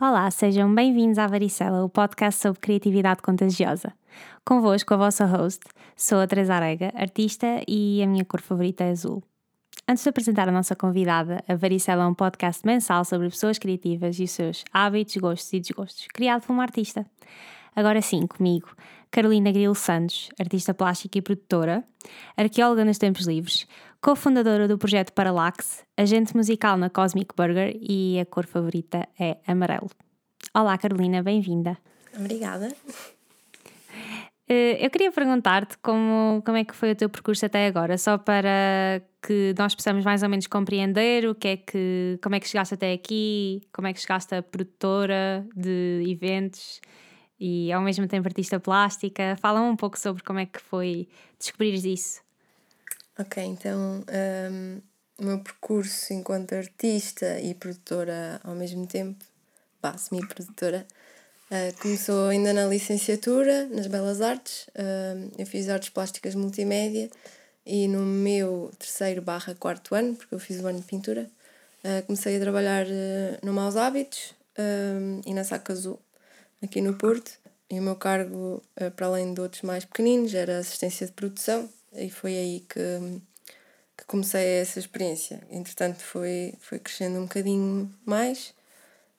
Olá, sejam bem-vindos à Varicela, o podcast sobre criatividade contagiosa. Convosco, a vossa host, sou a Teresa Arega, artista e a minha cor favorita é azul. Antes de apresentar a nossa convidada, a Varicela é um podcast mensal sobre pessoas criativas e os seus hábitos, gostos e desgostos, criado por uma artista. Agora sim, comigo, Carolina Grilo Santos, artista plástica e produtora, arqueóloga nos tempos livres, cofundadora do projeto Parallax, agente musical na Cosmic Burger e a cor favorita é amarelo. Olá, Carolina, bem-vinda. Obrigada. Eh, eu queria perguntar-te como, como é que foi o teu percurso até agora, só para que nós possamos mais ou menos compreender o que é que, como é que chegaste até aqui, como é que chegaste a produtora de eventos e ao mesmo tempo artista plástica. Fala um pouco sobre como é que foi descobrires isso. Ok, então um, o meu percurso enquanto artista e produtora ao mesmo tempo, pá, semi-produtora, uh, começou ainda na licenciatura, nas Belas Artes. Uh, eu fiz artes plásticas multimédia e no meu terceiro barra quarto ano, porque eu fiz o ano de pintura, uh, comecei a trabalhar no Maus Hábitos e na Saca Azul, aqui no Porto. E o meu cargo, para além de outros mais pequeninos, era assistência de produção e foi aí que, que comecei essa experiência. Entretanto, foi, foi crescendo um bocadinho mais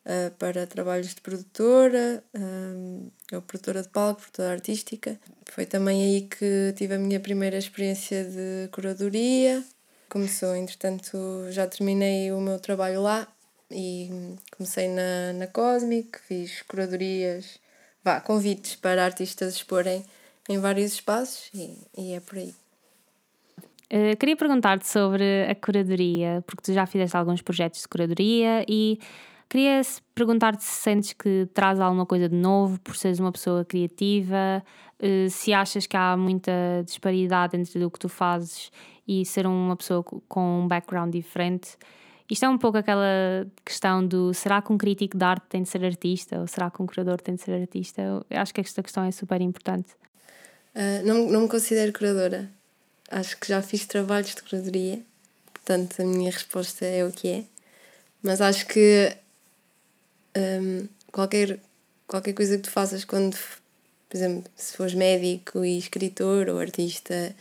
uh, para trabalhos de produtora, uh, eu produtora de palco, produtora artística. Foi também aí que tive a minha primeira experiência de curadoria. Começou, entretanto, já terminei o meu trabalho lá e comecei na, na Cosmic, fiz curadorias, vá, convites para artistas exporem em vários espaços e, e é por aí. Uh, queria perguntar-te sobre a curadoria, porque tu já fizeste alguns projetos de curadoria e queria perguntar-te se sentes que traz alguma coisa de novo por seres uma pessoa criativa, uh, se achas que há muita disparidade entre o que tu fazes e ser uma pessoa com um background diferente. Isto é um pouco aquela questão do será que um crítico de arte tem de ser artista ou será que um curador tem de ser artista? Eu acho que esta questão é super importante. Uh, não, não me considero curadora acho que já fiz trabalhos de curadoria, portanto a minha resposta é o que é. Mas acho que um, qualquer, qualquer coisa que tu faças quando, por exemplo, se fores médico e escritor ou artista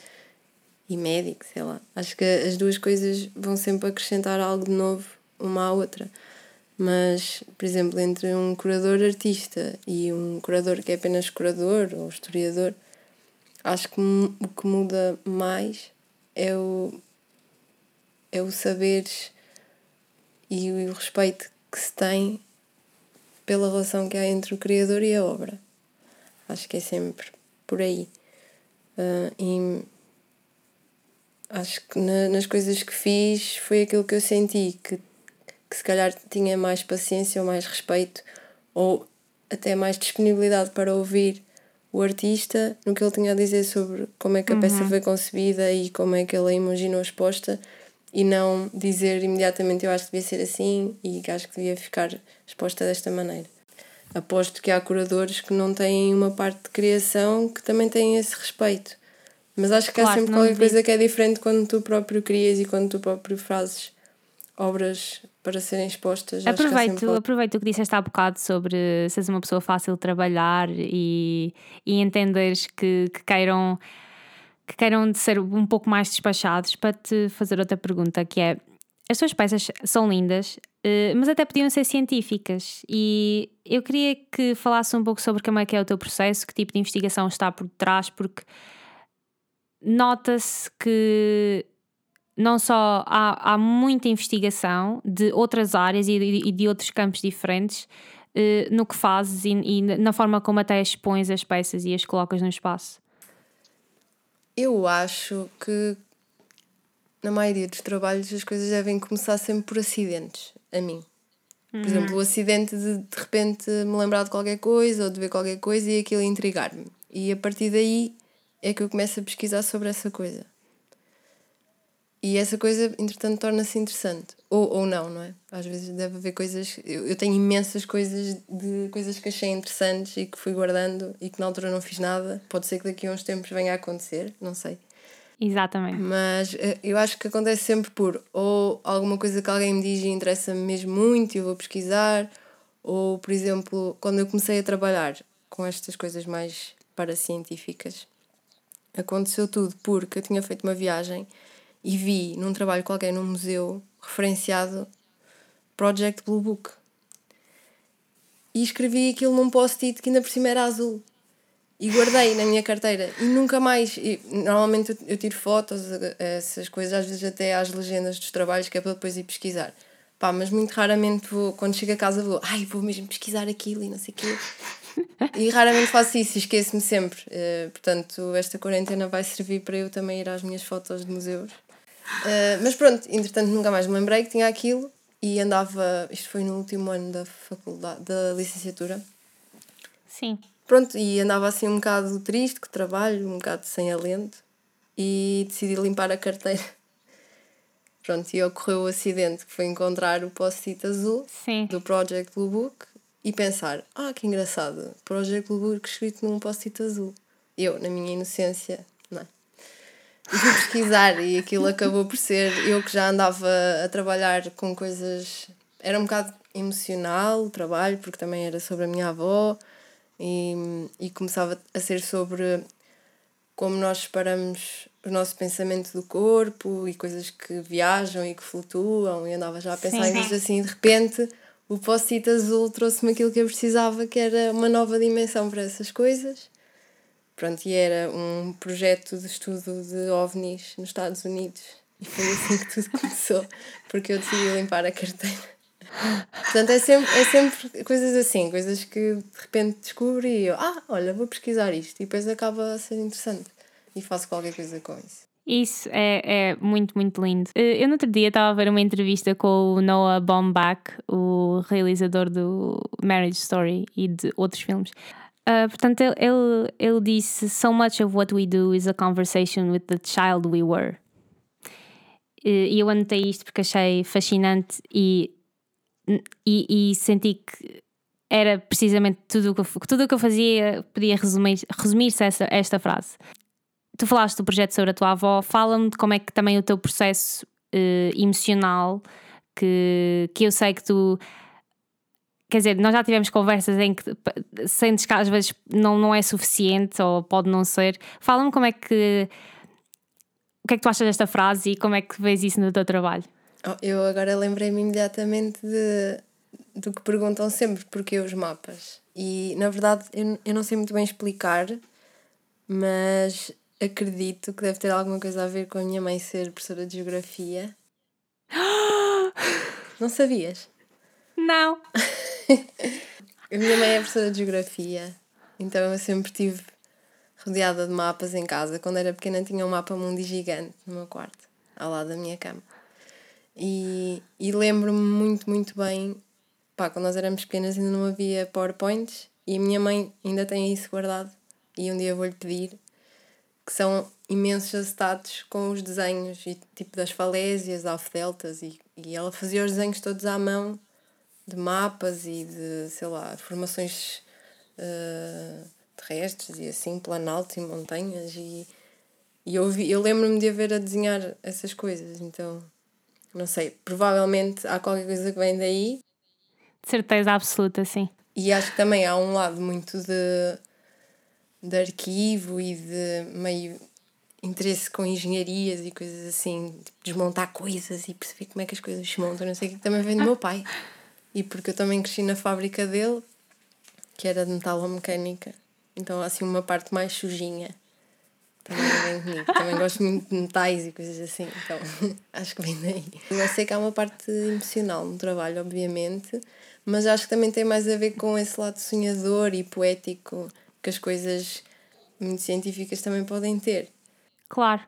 e médico, sei lá, acho que as duas coisas vão sempre acrescentar algo de novo uma à outra. Mas, por exemplo, entre um curador artista e um curador que é apenas curador ou historiador, acho que o que muda mais é o, é o saberes e o respeito que se tem pela relação que há entre o criador e a obra. Acho que é sempre por aí. Uh, e acho que na, nas coisas que fiz foi aquilo que eu senti que, que se calhar tinha mais paciência ou mais respeito ou até mais disponibilidade para ouvir o artista no que ele tinha a dizer sobre como é que a uhum. peça foi concebida e como é que ele a imaginou exposta e não dizer imediatamente eu acho que devia ser assim e que acho que devia ficar exposta desta maneira. Aposto que há curadores que não têm uma parte de criação que também têm esse respeito. Mas acho que claro, há sempre qualquer coisa que é diferente quando tu próprio crias e quando tu próprio fazes obras para serem expostas. Aproveito, sempre... aproveito o que disseste há bocado sobre seres uma pessoa fácil de trabalhar e, e entenderes que, que queiram que queiram ser um pouco mais despachados para te fazer outra pergunta que é as tuas peças são lindas, eh, mas até podiam ser científicas e eu queria que falasse um pouco sobre como é que é o teu processo, que tipo de investigação está por trás, porque nota-se que não só há, há muita investigação de outras áreas e de, e de outros campos diferentes uh, no que fazes e, e, na forma como até expões as peças e as colocas no espaço? Eu acho que na maioria dos trabalhos as coisas devem começar sempre por acidentes, a mim. Por uhum. exemplo, o acidente de de repente me lembrar de qualquer coisa ou de ver qualquer coisa e aquilo intrigar-me. E a partir daí é que eu começo a pesquisar sobre essa coisa. E essa coisa, entretanto, torna-se interessante. Ou, ou não, não é? Às vezes deve haver coisas. Eu, eu tenho imensas coisas de coisas que achei interessantes e que fui guardando e que na altura não fiz nada. Pode ser que daqui a uns tempos venha a acontecer, não sei. Exatamente. Mas eh, eu acho que acontece sempre por ou alguma coisa que alguém me diz e interessa-me mesmo muito e eu vou pesquisar, ou, por exemplo, quando eu comecei a trabalhar com estas coisas mais paracientíficas, aconteceu tudo porque eu tinha feito uma viagem e vi num trabalho qualquer num museu referenciado Project Blue Book. E escrevi aquilo num post-it que ainda por cima era azul. E guardei na minha carteira. E nunca mais. E, normalmente eu, tiro fotos, essas coisas, às vezes até às legendas dos trabalhos, que é para depois ir pesquisar. Pá, mas muito raramente vou, quando chego a casa, vou, ai, vou mesmo pesquisar aquilo e não sei o quê. e raramente faço isso e esqueço-me sempre. Uh, portanto, esta quarentena vai servir para eu também ir às minhas fotos de museus Uh, mas pronto, entretanto nunca mais me lembrei que tinha aquilo e andava, isto foi no último ano da faculdade, da licenciatura. Sim. Pronto, e andava assim um bocado triste, que trabalho, um bocado sem alento e decidi limpar a carteira. Pronto, e ocorreu o acidente que foi encontrar o post-it azul Sim. do Project Blue Book e pensar, ah, que engraçado, Project Blue Book escrito num post-it azul. Eu, na minha inocência, e fui pesquisar e aquilo acabou por ser eu que já andava a trabalhar com coisas era um bocado emocional o trabalho porque também era sobre a minha avó e, e começava a ser sobre como nós separamos o nosso pensamento do corpo e coisas que viajam e que flutuam e andava já a pensar em nisso assim de repente o post-it azul trouxe-me aquilo que eu precisava que era uma nova dimensão para essas coisas Pronto, e era um projeto de estudo de ovnis nos Estados Unidos. E foi assim que tudo começou, porque eu decidi limpar a carteira. Portanto, é sempre, é sempre coisas assim, coisas que de repente descubro e eu, ah, olha, vou pesquisar isto. E depois acaba a ser interessante. E faço qualquer coisa com isso. Isso é, é muito, muito lindo. Eh, eu no outro dia estava a ver uma entrevista com o Noah Baumbach, o realizador do Marriage Story e de outros filmes. Uh, portanto, ele, ele, ele disse: So much of what we do is a conversation with the child we were. E eu anotei isto porque achei fascinante e, e, e senti que era precisamente tudo o que eu, tudo o que eu fazia podia resumir-se resumir a essa, esta frase. Tu falaste do projeto sobre a tua avó, fala-me de como é que também o teu processo uh, emocional, que, que eu sei que tu quer dizer, nós já tivemos conversas em que sentes que às vezes não, não é suficiente ou pode não ser. Fala-me como é que. O que é que tu achas desta frase e como é que vês isso no teu trabalho? Oh, eu agora lembrei-me imediatamente de, do que perguntam sempre, porque os mapas. E na verdade eu, eu não sei muito bem explicar, mas acredito que deve ter alguma coisa a ver com a minha mãe ser professora de geografia. não sabias? Não. a minha mãe é professora de geografia, então eu sempre estive rodeada de mapas em casa. Quando era pequena tinha um mapa mundi gigante no meu quarto, ao lado da minha cama. E, e lembro-me muito, muito bem, pá, quando nós éramos pequenas ainda não havia PowerPoints e a minha mãe ainda tem isso guardado e um dia vou-lhe pedir que são imensos acetatos com os desenhos e tipo das falésias, alfa-deltas e, e ela fazia os desenhos todos à mão de mapas e de, sei lá, formações uh, terrestres e assim, planaltos e montanhas. E, e eu, vi, eu lembro-me de haver a desenhar essas coisas, então não sei, provavelmente há qualquer coisa que vem daí. De certeza absoluta, sim. E acho que também há um lado muito de, de arquivo e de meio interesse com engenharias e coisas assim, tipo, desmontar coisas e perceber como é que as coisas se montam, não sei o que, também vem do meu pai. E porque eu também cresci na fábrica dele, que era de metalomecânica. Então, assim, uma parte mais sujinha. Também vem comigo. Também gosto muito de metais e coisas assim. Então, acho que vem daí. Eu sei que há uma parte emocional no trabalho, obviamente, mas acho que também tem mais a ver com esse lado sonhador e poético que as coisas muito científicas também podem ter. Claro.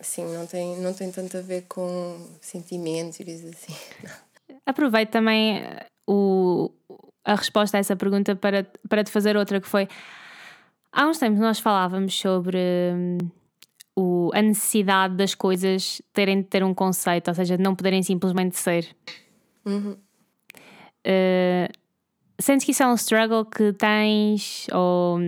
Sim, não tem, não tem tanto a ver com sentimentos e coisas assim. Não. Aproveito também eh, o, a resposta a essa pergunta para, para te fazer outra, que foi há uns tempos nós falávamos sobre hum, o, a necessidade das coisas terem de ter um conceito, ou seja, de não poderem simplesmente ser. Uhum. Uh, sentes que isso é um struggle que tens? Ou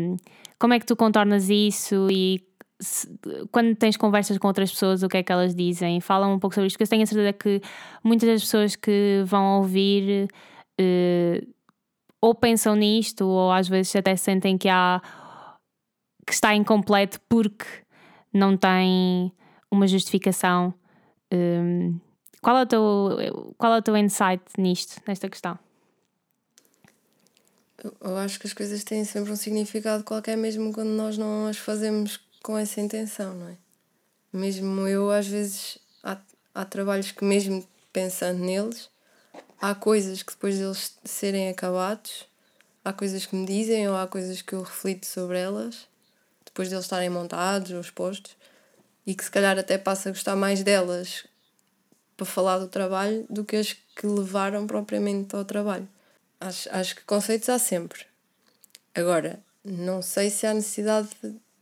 como é que tu contornas isso? E se, quando tens conversas com outras pessoas, o que é que elas dizem? Falam um pouco sobre isto, porque eu tenho a certeza que muitas das pessoas que vão ouvir uh, ou pensam nisto, ou às vezes até sentem que há que está incompleto porque não tem uma justificação. Um, qual, é o teu, qual é o teu insight nisto, nesta questão? Eu acho que as coisas têm sempre um significado qualquer, mesmo quando nós não as fazemos com essa intenção, não é? Mesmo eu, às vezes, há, há trabalhos que, mesmo pensando neles, há coisas que depois deles serem acabados, há coisas que me dizem ou há coisas que eu reflito sobre elas depois deles estarem montados ou expostos, e que se calhar até passa a gostar mais delas para falar do trabalho do que as que levaram propriamente ao trabalho. Acho, acho que conceitos há sempre. Agora, não sei se há necessidade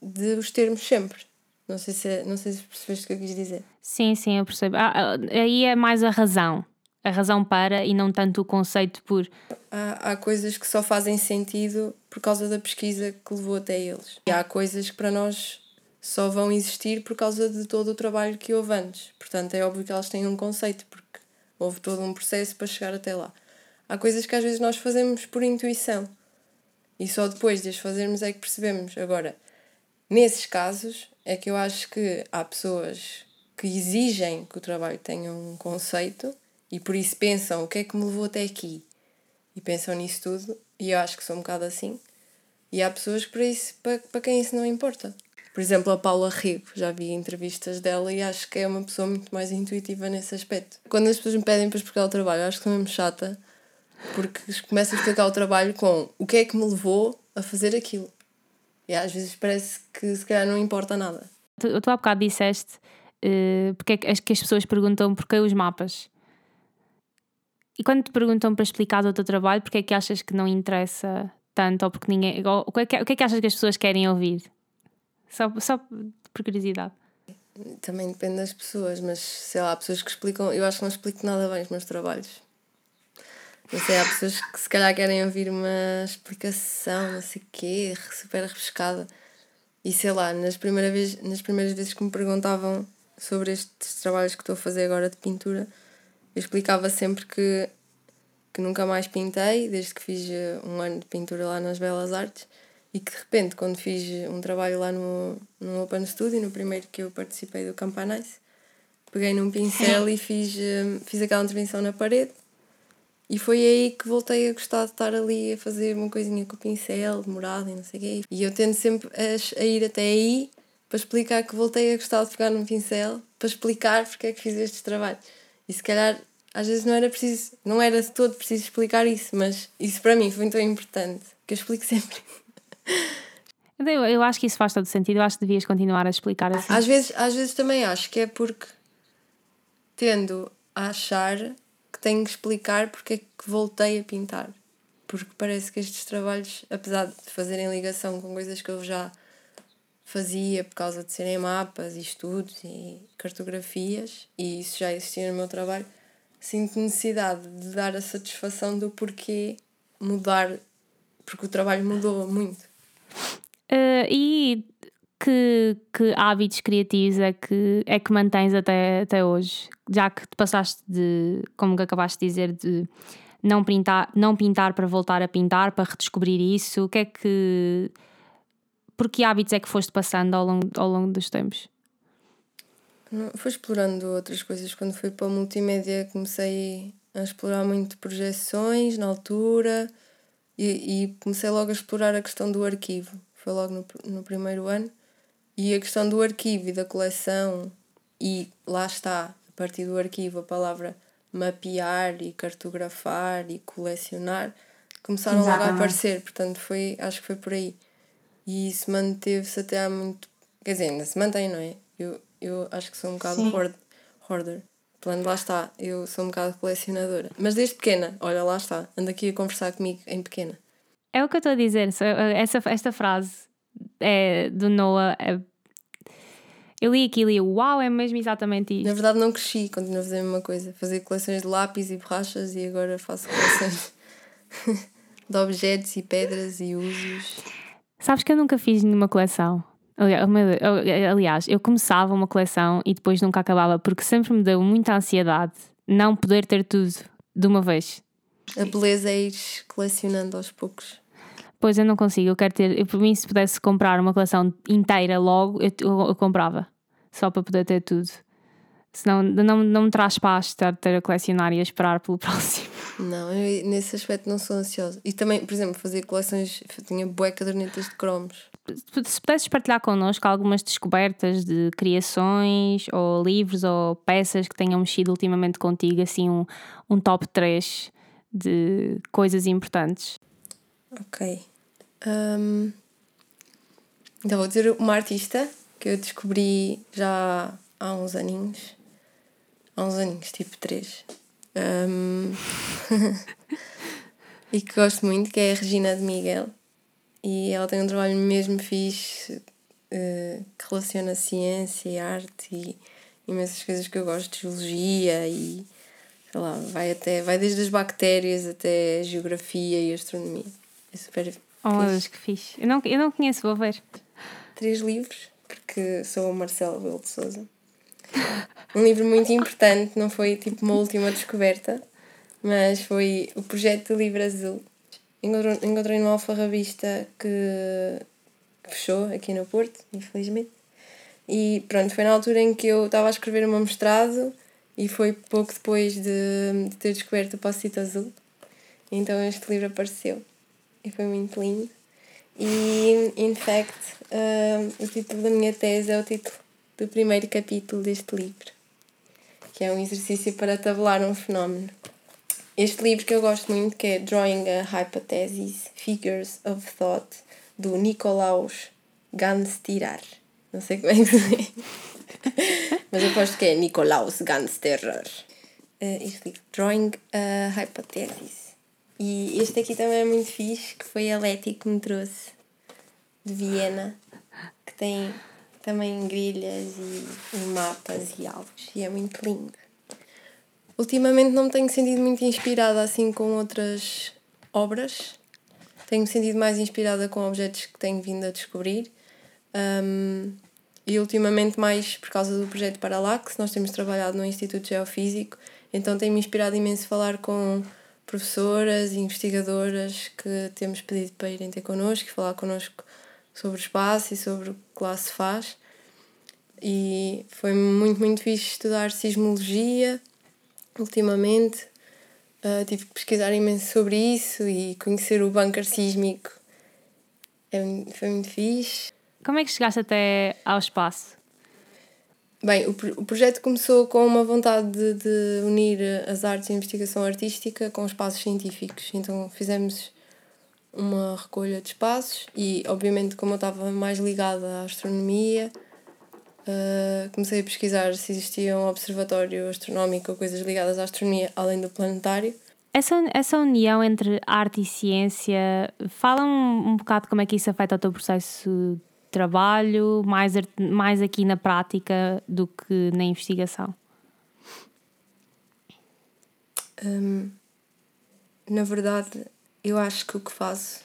de, os termos sempre. Não sei, se, não sei se percebeste o que eu quis dizer. Sim, sim, eu percebo. Ah, ah aí é mais a razão. A razão para e não tanto o conceito por. Há, há coisas que só fazem sentido por causa da pesquisa que levou até eles. E há coisas que para nós só vão existir por causa de todo o trabalho que houve antes. Portanto, é óbvio que elas têm um conceito, porque houve todo um processo para chegar até lá. Há coisas que às vezes nós fazemos por intuição e só depois de as fazermos é que percebemos. Agora, nesses casos, é que eu acho que há pessoas que exigem que o trabalho tenha um conceito e por isso pensam o que é que me levou até aqui e pensam nisso tudo e eu acho que sou um bocado assim. E há pessoas para, isso, para, para quem isso não importa. Por exemplo, a Paula Rigo, já vi entrevistas dela e acho que é uma pessoa muito mais intuitiva nesse aspecto. Quando as pessoas me pedem para explicar o trabalho, acho que sou mesmo chata, porque começo a explicar o trabalho com o que é que me levou a fazer aquilo. E às vezes parece que se calhar não importa nada. Tu, tu há bocado disseste uh, porque é que, as pessoas perguntam porquê os mapas. E quando te perguntam para explicar o teu trabalho, porque é que achas que não interessa tanto? Ou porque ninguém. Ou, o, que é que, o que é que achas que as pessoas querem ouvir? Só, só por curiosidade. Também depende das pessoas, mas sei lá, há pessoas que explicam. Eu acho que não explico nada bem os meus trabalhos. Não sei, há pessoas que se calhar querem ouvir uma explicação, não sei o quê, super rebuscada. E sei lá, nas, primeira vez, nas primeiras vezes que me perguntavam sobre estes trabalhos que estou a fazer agora de pintura, eu explicava sempre que, que nunca mais pintei, desde que fiz eh, um ano de pintura lá nas Belas Artes, e que de repente, quando fiz um trabalho lá no, no Open Studio, no primeiro que eu participei do Campanice, peguei num pincel e fiz, eh, fiz aquela intervenção na parede. E foi aí que voltei a gostar de estar ali a fazer uma coisinha com o pincel, demorado e não sei o quê. E eu tendo sempre a, a ir até aí para explicar que voltei a gostar de pegar num pincel, para explicar porque é que fiz estes trabalhos. E se calhar às vezes não era preciso, não era de todo preciso explicar isso, mas isso para mim foi tão importante que eu explico sempre. Eu, eu acho que isso faz todo sentido, eu acho que devias continuar a explicar assim. Às vezes, às vezes também acho que é porque tendo a achar que tenho que explicar porque é que voltei a pintar. Porque parece que estes trabalhos, apesar de fazerem ligação com coisas que eu já fazia por causa de serem mapas e estudos e cartografias, e isso já existia no meu trabalho, sinto necessidade de dar a satisfação do porquê mudar, porque o trabalho mudou muito. Uh, e que, que hábitos criativos é que, é que mantens até, até hoje? Já que te passaste de, como acabaste de dizer, de não pintar, não pintar para voltar a pintar, para redescobrir isso, o que é que por que hábitos é que foste passando ao longo, ao longo dos tempos? Fui explorando outras coisas. Quando fui para a multimédia, comecei a explorar muito projeções na altura e, e, comecei logo a explorar a questão do arquivo. Foi logo no, no primeiro ano. E a questão do arquivo e da coleção, e lá está, partir do arquivo, a palavra mapear e cartografar e colecionar começaram Exatamente. logo a aparecer. Portanto, foi, acho que foi por aí. E isso manteve-se até há muito. Quer dizer, ainda se mantém, não é? Eu, eu acho que sou um bocado hoard, hoarder. Plano, lá está, eu sou um bocado colecionadora. Mas desde pequena, olha, lá está, anda aqui a conversar comigo em pequena. É o que eu estou a dizer, essa, esta frase é, do Noah é, Eu li aquilo e eu, uau, é mesmo exatamente isto. Na verdade, não cresci, continuo a fazer a mesma coisa. Fazer coleções de lápis e borrachas e agora faço coleções de objetos e pedras e usos. Sabes que eu nunca fiz nenhuma coleção. Aliás, eu começava uma coleção e depois nunca acabava porque sempre me deu muita ansiedade não poder ter tudo de uma vez. A beleza é ir colecionando aos poucos. Pois eu não consigo, eu quero ter. Eu, por mim, se pudesse comprar uma coleção inteira logo, eu, eu, eu comprava. Só para poder ter tudo. Senão não, não me traz paz estar ter a colecionar e a esperar pelo próximo. Não, eu nesse aspecto não sou ansiosa. E também, por exemplo, fazer coleções, tinha bué cadernetas de cromos. Se pudesses partilhar connosco algumas descobertas de criações ou livros ou peças que tenham mexido ultimamente contigo, assim um, um top 3 de coisas importantes. Ok. Um, então vou dizer uma artista que eu descobri já há uns aninhos. Há uns aninhos, tipo três. Um, e que gosto muito, que é a Regina de Miguel. E ela tem um trabalho mesmo fixe uh, que relaciona ciência e arte e imensas coisas que eu gosto, geologia e sei lá, vai até vai desde as bactérias até geografia e astronomia. É super Oh, Deus, que fixe. Eu não, eu não conheço, vou ver. Três livros, porque sou o Marcelo Belo de Souza. Um livro muito importante, não foi tipo uma última descoberta, mas foi o projeto do Livro Azul. Encontrei, numa alfarrabista que fechou aqui no Porto, infelizmente. E pronto, foi na altura em que eu estava a escrever o meu mestrado e foi pouco depois de, de ter descoberto o Post-it Azul. Então este livro apareceu e foi muito lindo. E, in fact, uh, o título da minha tese é o título do primeiro capítulo deste livro, que é um exercício para tabular um fenómeno. Este livro que eu gosto muito, que é Drawing a Hypothesis, Figures of Thought, do Nicolaus Ganstirar. Não sei como é que se diz. Mas aposto que é Nicolaus Gansterer. Uh, este livro, Drawing a Hypothesis. E este aqui também é muito fixe, que foi a Leti que me trouxe de Viena, que tem também grilhas e, e mapas e alvos, e é muito lindo. Ultimamente não me tenho sentido muito inspirada assim com outras obras, tenho-me sentido mais inspirada com objetos que tenho vindo a descobrir. Um, e ultimamente mais por causa do projeto Parallax, nós temos trabalhado no Instituto Geofísico, então tem-me inspirado imenso falar com professoras e investigadoras que temos pedido para irem ter connosco e falar connosco sobre o espaço e sobre o que lá se faz. E foi muito, muito fixe estudar sismologia ultimamente. Uh, tive que pesquisar imenso sobre isso e conhecer o bunker sísmico. É, foi muito fixe. Como é que chegaste até ao espaço? Bem, o, o projeto começou com uma vontade de, de unir as artes e investigação artística com espaços científicos. Então fizemos uma recolha de espaços e, obviamente, como eu estava mais ligada à astronomia, uh, comecei a pesquisar se existia um observatório astronómico ou coisas ligadas à astronomia além do planetário. Essa, essa união entre arte e ciência, fala um, um bocado como é que isso afeta o teu processo trabalho, mais, mais aqui na prática do que na investigação? Hum, na verdade, eu acho que o que faço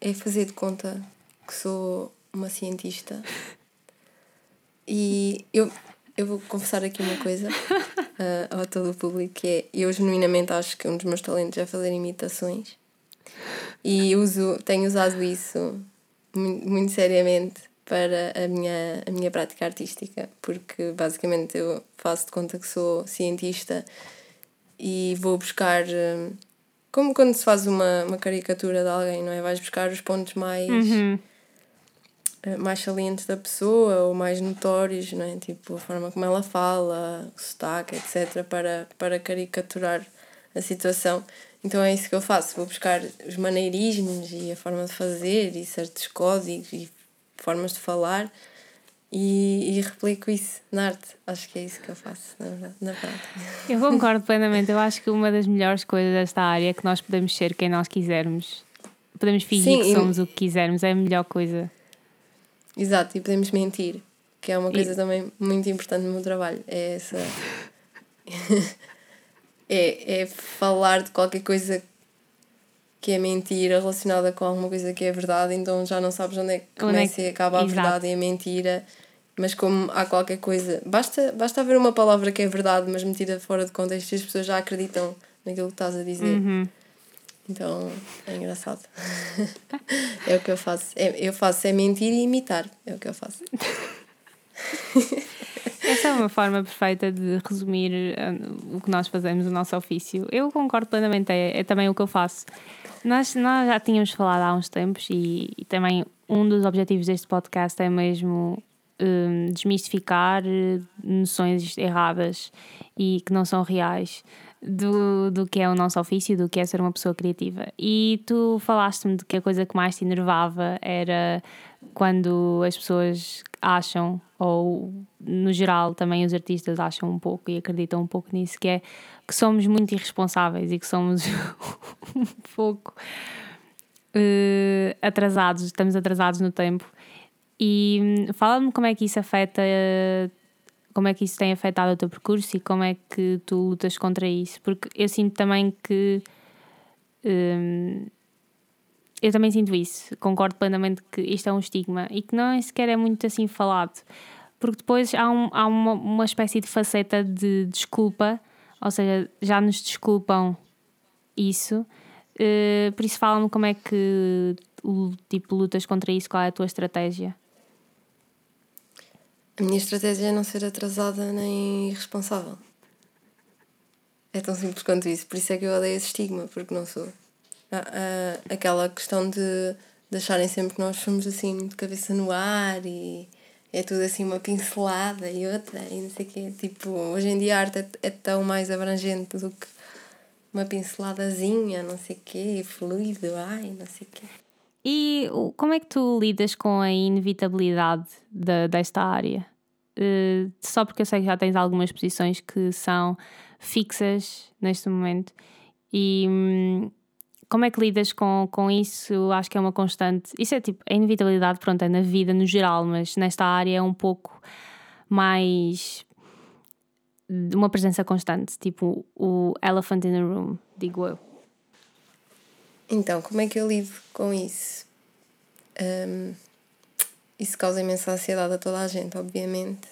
é fazer de conta que sou uma cientista. E eu, eu vou confessar aqui uma coisa uh, a todo o público que é eu genuinamente acho que um dos meus talentos é fazer imitações e uso, tenho usado isso muito, muito seriamente para a minha, a minha prática artística, porque basicamente eu faço de conta que sou cientista e vou buscar. Hum, como quando se faz uma, uma caricatura de alguém, não é? Vais buscar os pontos mais. Uhum. Eh, mais salientes da pessoa ou mais notórios, não é? Tipo, a forma como ela fala, o sotaque, etc., para, para caricaturar a situação. Então é isso que eu faço, vou buscar os maneirismos e a forma de fazer e certos códigos e formas de falar e, e replico isso na arte. Acho que é isso que eu faço, na verdade, na prática. Eu concordo plenamente. Eu acho que uma das melhores coisas desta área é que nós podemos ser quem nós quisermos. Podemos fingir Sim, que somos e... o que quisermos, é a melhor coisa. Exato, e podemos mentir. que é uma coisa e... também muito importante no meu trabalho. É essa. é, é falar de qualquer coisa que é mentira relacionada com alguma coisa que é verdade, então já não sabes onde é que é começa é que... e acaba a Exato. verdade e a mentira. Mas como há qualquer coisa, basta, basta haver uma palavra que é verdade, mas metida fora de contexto e as pessoas já acreditam naquilo que estás a dizer. Uhum. Então é engraçado. é o que eu faço. É, eu faço é mentir e imitar. É o que eu faço. Essa é uma forma perfeita de resumir uh, o que nós fazemos, o nosso ofício. Eu concordo plenamente, é, é também o que eu faço. Nós, nós já tínhamos falado há uns tempos e, e também um dos objetivos deste podcast é mesmo um, desmistificar eh, noções erradas e que não são reais do, do que é o nosso ofício, do que é ser uma pessoa criativa. E tu falaste-me de que a coisa que mais te enervava era quando as pessoas acham, ou no geral também os artistas acham um pouco e acreditam um pouco nisso, que é que somos muito irresponsáveis e que somos um pouco uh, atrasados, estamos atrasados no tempo. E hum, fala-me como é que isso afeta como é que isso tem afetado o teu percurso e como é que tu lutas contra isso? Porque eu sinto também que. Hum, eu também sinto isso, concordo plenamente que isto é um estigma e que não sequer é muito assim falado, porque depois há, um, há uma, uma espécie de faceta de desculpa, ou seja, já nos desculpam isso, uh, por isso fala-me como é que tipo, lutas contra isso, qual é a tua estratégia? A minha estratégia é não ser atrasada nem irresponsável. É tão simples quanto isso. Por isso é que eu odeio esse estigma, porque não sou. aquela questão de, de acharem sempre que nós somos assim de cabeça no ar e é tudo assim uma pincelada e outra e não sei o quê. Tipo, hoje em dia a arte é, é tão mais abrangente do que uma pinceladazinha, não sei o quê, fluido, ai, não sei o quê. E como é que tu lidas com a inevitabilidade de, desta área? Uh, só porque eu sei que já tens algumas posições que são fixas neste momento. E hum, como é que lidas com, com isso? Acho que é uma constante. Isso é tipo, a inevitabilidade, pronto, é na vida no geral, mas nesta área é um pouco mais uma presença constante, tipo o elephant in the room, digo eu. Então, como é que eu lido com isso? Um, isso causa imensa ansiedade a toda a gente, obviamente.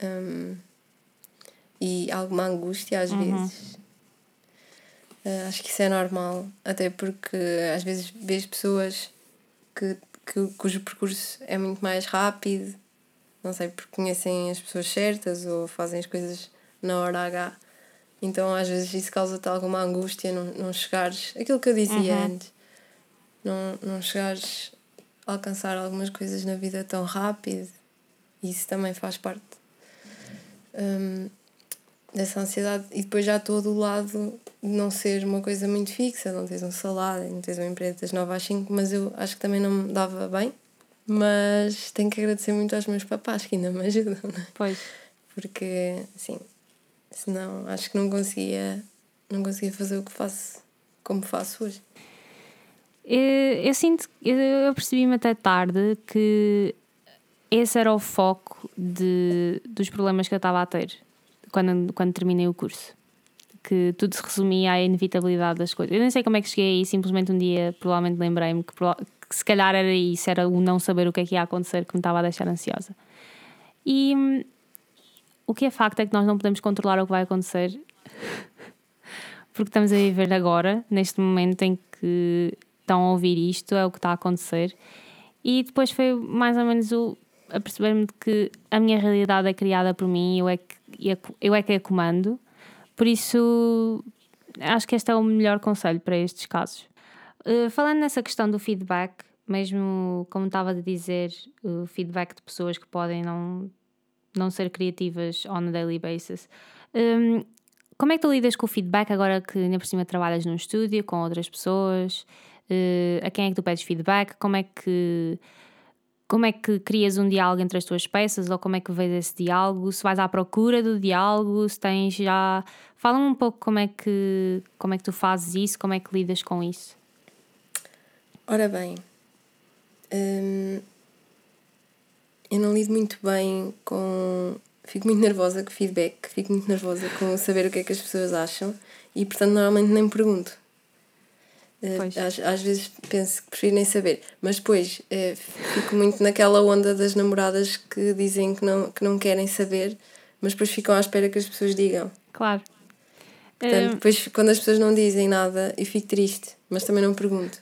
Um, e alguma angústia às uhum. vezes. Uh, acho que isso é normal, até porque às vezes vês pessoas que, que, cujo percurso é muito mais rápido, não sei, porque conhecem as pessoas certas ou fazem as coisas na hora H. Então às vezes isso causa-te alguma angústia não, não chegares. Aquilo que eu dizia uhum. antes. Não, não chegares a alcançar algumas coisas na vida tão rápido. Isso também faz parte um, dessa ansiedade. E depois já todo o lado de não ser uma coisa muito fixa, não tens um salário, não tens uma empresa das 9 às 5, mas eu acho que também não me dava bem. Mas tenho que agradecer muito aos meus papás que ainda me ajudam, não é? Pois. Porque, assim, Senão acho que não conseguia, não conseguia fazer o que faço como faço hoje. Eu, eu sinto, eu percebi-me até tarde que esse era o foco de, dos problemas que eu estava a ter quando, quando terminei o curso. Que tudo se resumia à inevitabilidade das coisas. Eu nem sei como é que cheguei aí, simplesmente um dia provavelmente lembrei-me que, que se calhar era isso, era o não saber o que é que ia acontecer que me estava a deixar ansiosa. E o que é facto é que nós não podemos controlar o que vai acontecer, porque estamos a viver agora, neste momento em que estão a ouvir isto, é o que está a acontecer. E depois foi mais ou menos o, a perceber-me que a minha realidade é criada por mim, eu é que, eu é que a comando. Por isso, acho que este é o melhor conselho para estes casos. Uh, falando nessa questão do feedback, mesmo como estava a dizer, o feedback de pessoas que podem não não ser criativas on a daily basis. Um, como é que tu lidas com o feedback agora que ainda por cima trabalhas num estúdio com outras pessoas? Uh, a quem é que tu pedes feedback? Como é que como é que crias um diálogo entre as tuas peças ou como é que vês esse diálogo? Se vais à procura do diálogo, se tens já. Fala-me um pouco como é, que, como é que tu fazes isso, como é que lidas com isso. Ora bem, hum, eu não lido muito bem com. Fico muito nervosa com feedback, fico muito nervosa com saber o que é que as pessoas acham e, portanto, normalmente nem pergunto. Uh, às, às vezes penso que prefiro nem saber, mas depois uh, fico muito naquela onda das namoradas que dizem que não, que não querem saber, mas depois ficam à espera que as pessoas digam. Claro. Portanto, uh... depois quando as pessoas não dizem nada, eu fico triste, mas também não pergunto.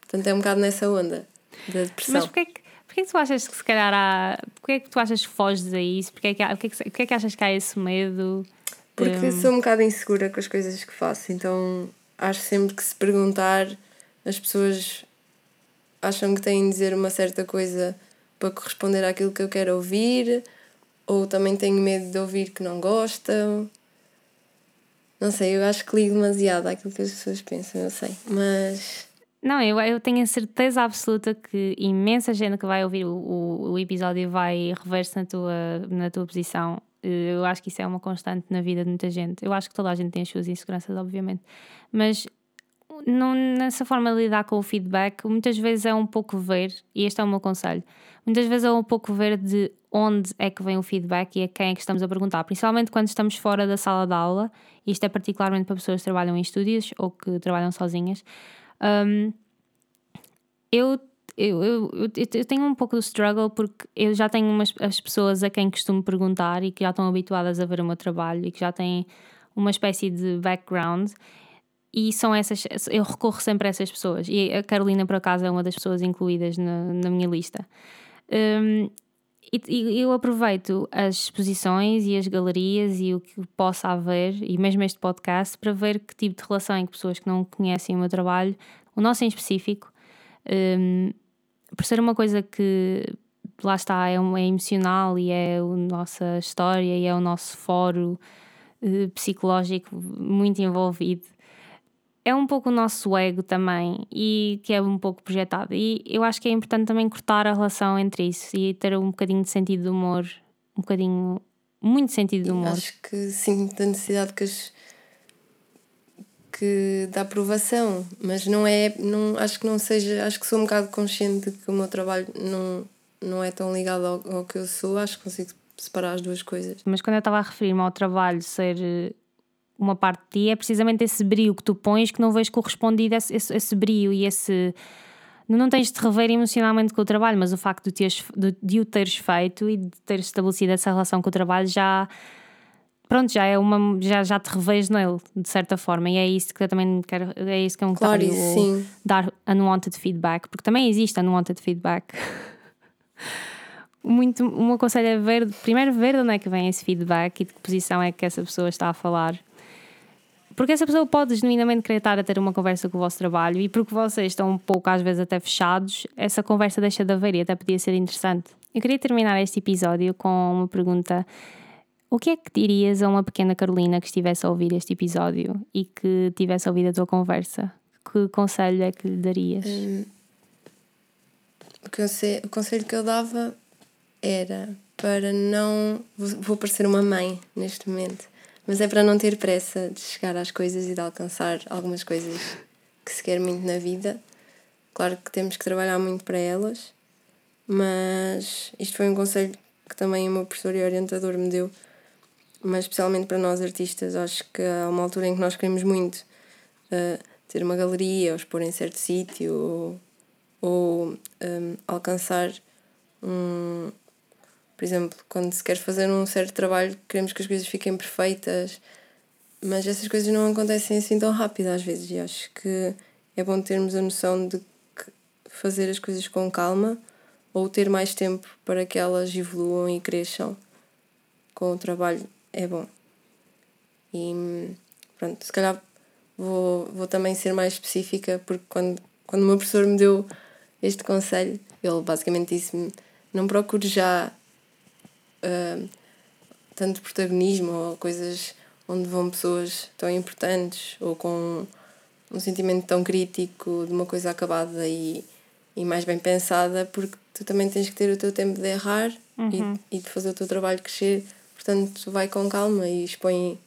Portanto, é um bocado nessa onda da depressão. Mas porquê que, porquê que tu achas que se calhar há. Porquê que tu achas que foges a isso? Porquê que, há, porquê que, porquê que achas que há esse medo? Porque sou um bocado insegura com as coisas que faço, então acho sempre que se perguntar, as pessoas acham que têm de dizer uma certa coisa para corresponder àquilo que eu quero ouvir, ou também tenho medo de ouvir que não gostam. Não sei, eu acho que ligo demasiado àquilo que as pessoas pensam, eu sei, mas. Não, eu, eu tenho a certeza absoluta que imensa gente que vai ouvir o, o, o episódio vai rever-se na tua, na tua posição. Eu acho que isso é uma constante na vida de muita gente. Eu acho que toda a gente tem as suas inseguranças, obviamente. Mas nessa forma de lidar com o feedback, muitas vezes é um pouco ver, e este é o meu conselho, muitas vezes é um pouco ver de onde é que vem o feedback e a quem é que estamos a perguntar, principalmente quando estamos fora da sala de aula, isto é particularmente para pessoas que trabalham em estúdios ou que trabalham sozinhas. Um, eu, eu, eu, eu, tenho um pouco do struggle porque eu já tenho umas, as pessoas a quem costumo perguntar e que já estão habituadas a ver o meu trabalho e que já têm uma espécie de background e são essas, eu recorro sempre a essas pessoas. E a Carolina, por acaso, é uma das pessoas incluídas na, na minha lista. Um, e, eu aproveito as exposições e as galerias e o que possa haver, e mesmo este podcast, para ver que tipo de relação é que pessoas que não conhecem o meu trabalho, o nosso em específico, um, por ser uma coisa que lá está, é, um, é emocional e é a nossa história e é o nosso fórum uh, psicológico muito envolvido é um pouco o nosso ego também e que é um pouco projetado. E eu acho que é importante também cortar a relação entre isso e ter um bocadinho de sentido de humor, um bocadinho, muito sentido de humor. Acho que sinto a necessidade que as que da aprovação, mas não é, não, acho que não seja, acho que sou um bocado consciente de que o meu trabalho não, não é tão ligado ao, ao que eu sou, acho que consigo separar as duas coisas. Mas quando eu estava a referir-me ao trabalho ser uma parte de ti é precisamente esse brilho que tu pões que não vês correspondido a esse, esse, esse brilho e esse. Não tens de te rever emocionalmente com o trabalho, mas o facto de, teres, de, de o teres feito e de teres estabelecido essa relação com o trabalho já. Pronto, já é uma. Já, já te revês nele, de certa forma, e é isso que eu também quero. É isso que é um claro, sim. dar unwanted feedback, porque também existe unwanted feedback. muito o meu conselho é ver, primeiro ver de onde é que vem esse feedback e de que posição é que essa pessoa está a falar porque essa pessoa pode genuinamente querer estar a ter uma conversa com o vosso trabalho e porque vocês estão um pouco, às vezes, até fechados, essa conversa deixa de haver e até podia ser interessante. Eu queria terminar este episódio com uma pergunta. O que é que dirias a uma pequena Carolina que estivesse a ouvir este episódio e que tivesse ouvido a tua conversa? Que conselho é que lhe darias? Hum, o, conselho, o conselho que eu dava era para não. Vou parecer uma mãe neste momento mas é para não ter pressa de chegar às coisas e de alcançar algumas coisas que se quer muito na vida. Claro que temos que trabalhar muito para elas, mas isto foi um conselho que também o meu professor e orientador me deu, mas especialmente para nós artistas, acho que há uma altura em que nós queremos muito uh, ter uma galeria ou expor em certo sítio ou, ou um, alcançar um, por exemplo, quando se quer fazer um certo trabalho, queremos que as coisas fiquem perfeitas, mas essas coisas não acontecem assim tão rápido às vezes, e acho que é bom termos a noção de fazer as coisas com calma ou ter mais tempo para que elas evoluam e cresçam com o trabalho é bom. E pronto, se calhar vou, vou também ser mais específica, porque quando, quando o meu professor me deu este conselho, ele basicamente disse-me: não procure já uh, tanto protagonismo ou coisas onde vão pessoas tão importantes ou com um sentimento tão crítico de uma coisa acabada e, e mais bem pensada, porque tu também tens que ter o teu tempo de errar uhum. e, e de fazer o teu trabalho crescer. Portanto, vai com calma e expõe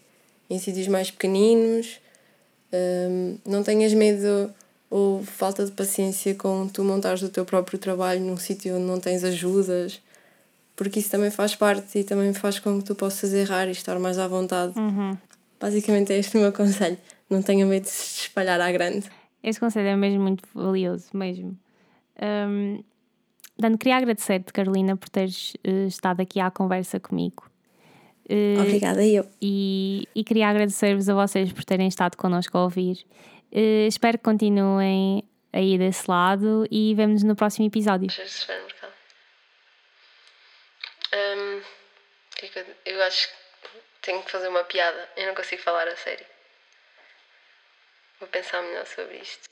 em sítios mais pequeninos. Um, não tenhas medo ou falta de paciência com tu montares o teu próprio trabalho num sítio onde não tens ajudas porque isso também faz parte e também faz com que tu possas errar e estar mais à vontade. Basicamente é este o meu conselho. Não tenha medo de se espalhar à grande. Esse conselho é mesmo muito valioso, mesmo. Um, Dando, queria agradecer-te, Carolina, por teres uh, estado aqui à conversa comigo. Uh, Obrigada, eu. E, e queria agradecer-vos a vocês por terem estado connosco a ouvir. Uh, espero que continuem aí desse lado e vemos no próximo episódio. Um, eu acho que tenho que fazer uma piada. Eu não consigo falar a sério. Vou pensar melhor sobre isto.